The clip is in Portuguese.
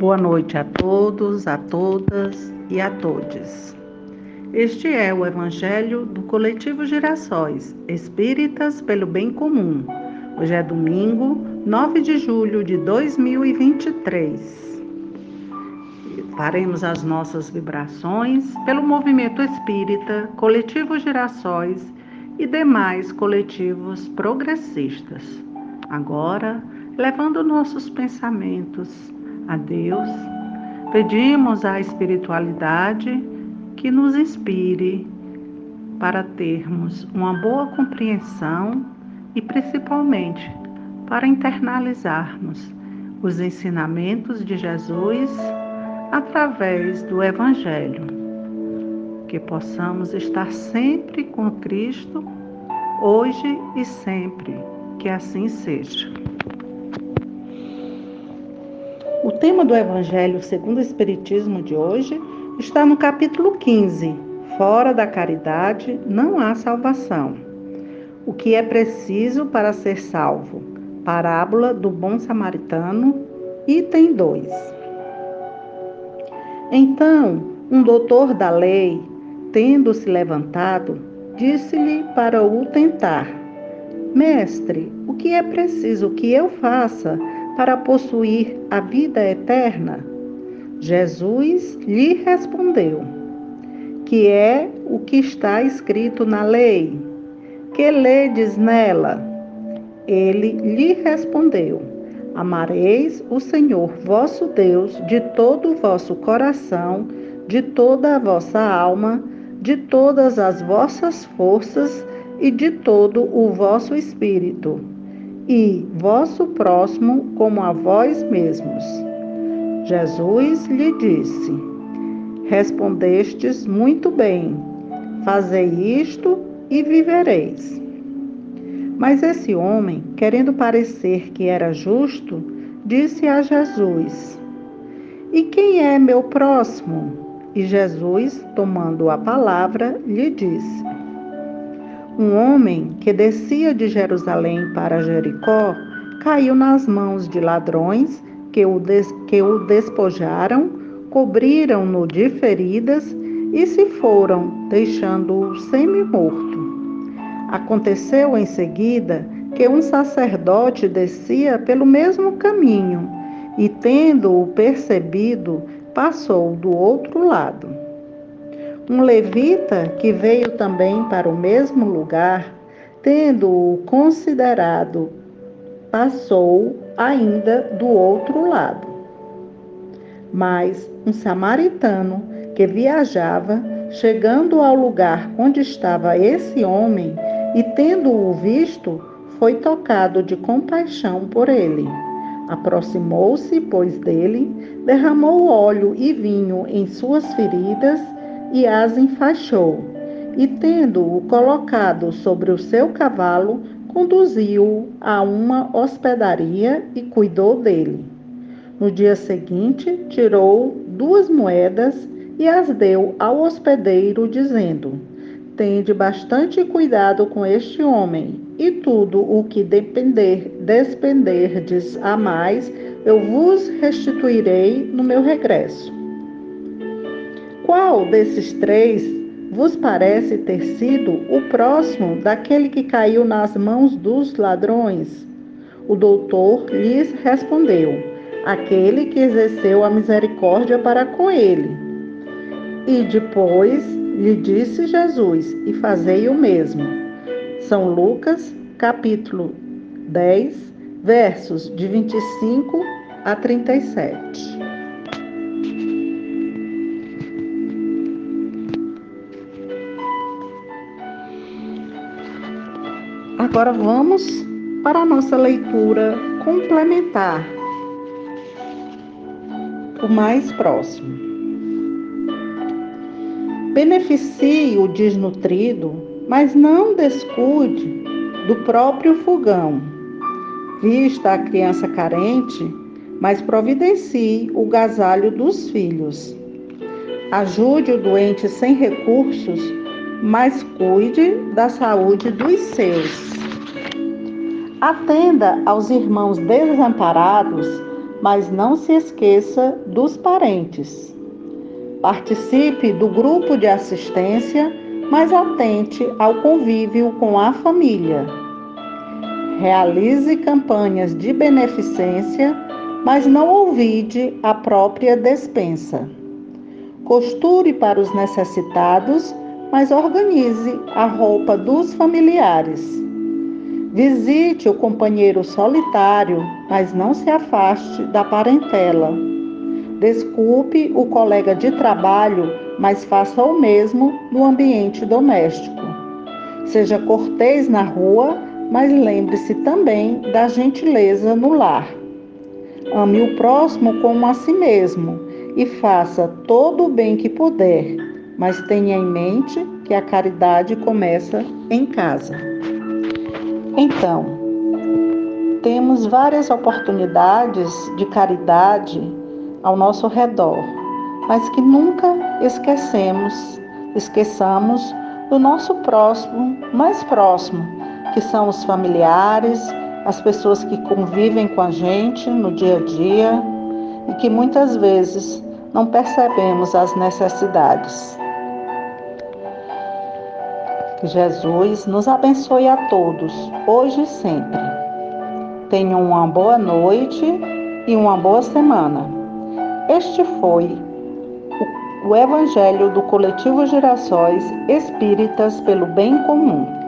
Boa noite a todos, a todas e a todos. Este é o Evangelho do Coletivo Girassóis, Espíritas pelo Bem Comum. Hoje é domingo, 9 de julho de 2023. Faremos as nossas vibrações pelo movimento espírita, Coletivo Girassóis e demais coletivos progressistas. Agora, levando nossos pensamentos a Deus, pedimos à espiritualidade que nos inspire para termos uma boa compreensão e principalmente para internalizarmos os ensinamentos de Jesus através do Evangelho. Que possamos estar sempre com Cristo, hoje e sempre, que assim seja. O tema do Evangelho segundo o Espiritismo de hoje está no capítulo 15. Fora da caridade não há salvação. O que é preciso para ser salvo? Parábola do bom samaritano, item 2. Então, um doutor da lei, tendo se levantado, disse-lhe para o tentar: Mestre, o que é preciso que eu faça para possuir a vida eterna? Jesus lhe respondeu: Que é o que está escrito na lei? Que ledes nela? Ele lhe respondeu: Amareis o Senhor vosso Deus de todo o vosso coração, de toda a vossa alma, de todas as vossas forças e de todo o vosso espírito e vosso próximo como a vós mesmos. Jesus lhe disse: Respondestes muito bem, fazei isto e vivereis. Mas esse homem, querendo parecer que era justo, disse a Jesus: E quem é meu próximo? E Jesus, tomando a palavra, lhe disse: um homem que descia de Jerusalém para Jericó caiu nas mãos de ladrões que o, des, que o despojaram, cobriram-no de feridas e se foram, deixando-o semi-morto. Aconteceu em seguida que um sacerdote descia pelo mesmo caminho e, tendo-o percebido, passou do outro lado. Um levita que veio também para o mesmo lugar, tendo-o considerado, passou ainda do outro lado. Mas um samaritano que viajava, chegando ao lugar onde estava esse homem e tendo-o visto, foi tocado de compaixão por ele. Aproximou-se, pois, dele, derramou óleo e vinho em suas feridas e as enfaixou, e tendo-o colocado sobre o seu cavalo, conduziu-o a uma hospedaria e cuidou dele. No dia seguinte, tirou duas moedas e as deu ao hospedeiro, dizendo: Tende bastante cuidado com este homem, e tudo o que depender, despenderdes a mais, eu vos restituirei no meu regresso. Qual desses três vos parece ter sido o próximo daquele que caiu nas mãos dos ladrões? O doutor lhes respondeu: aquele que exerceu a misericórdia para com ele. E depois lhe disse Jesus: e fazei o mesmo. São Lucas, capítulo 10, versos de 25 a 37. Agora vamos para a nossa leitura complementar, o mais próximo. Beneficie o desnutrido, mas não descuide do próprio fogão. Vista a criança carente, mas providencie o gasalho dos filhos. Ajude o doente sem recursos, mas cuide da saúde dos seus. Atenda aos irmãos desamparados, mas não se esqueça dos parentes. Participe do grupo de assistência, mas atente ao convívio com a família. Realize campanhas de beneficência, mas não ouvide a própria despensa. Costure para os necessitados, mas organize a roupa dos familiares. Visite o companheiro solitário, mas não se afaste da parentela. Desculpe o colega de trabalho, mas faça o mesmo no ambiente doméstico. Seja cortês na rua, mas lembre-se também da gentileza no lar. Ame o próximo como a si mesmo e faça todo o bem que puder, mas tenha em mente que a caridade começa em casa. Então, temos várias oportunidades de caridade ao nosso redor, mas que nunca esquecemos, esqueçamos do nosso próximo, mais próximo, que são os familiares, as pessoas que convivem com a gente no dia a dia e que muitas vezes não percebemos as necessidades. Jesus nos abençoe a todos, hoje e sempre. Tenham uma boa noite e uma boa semana. Este foi o Evangelho do Coletivo Gerações Espíritas pelo Bem Comum.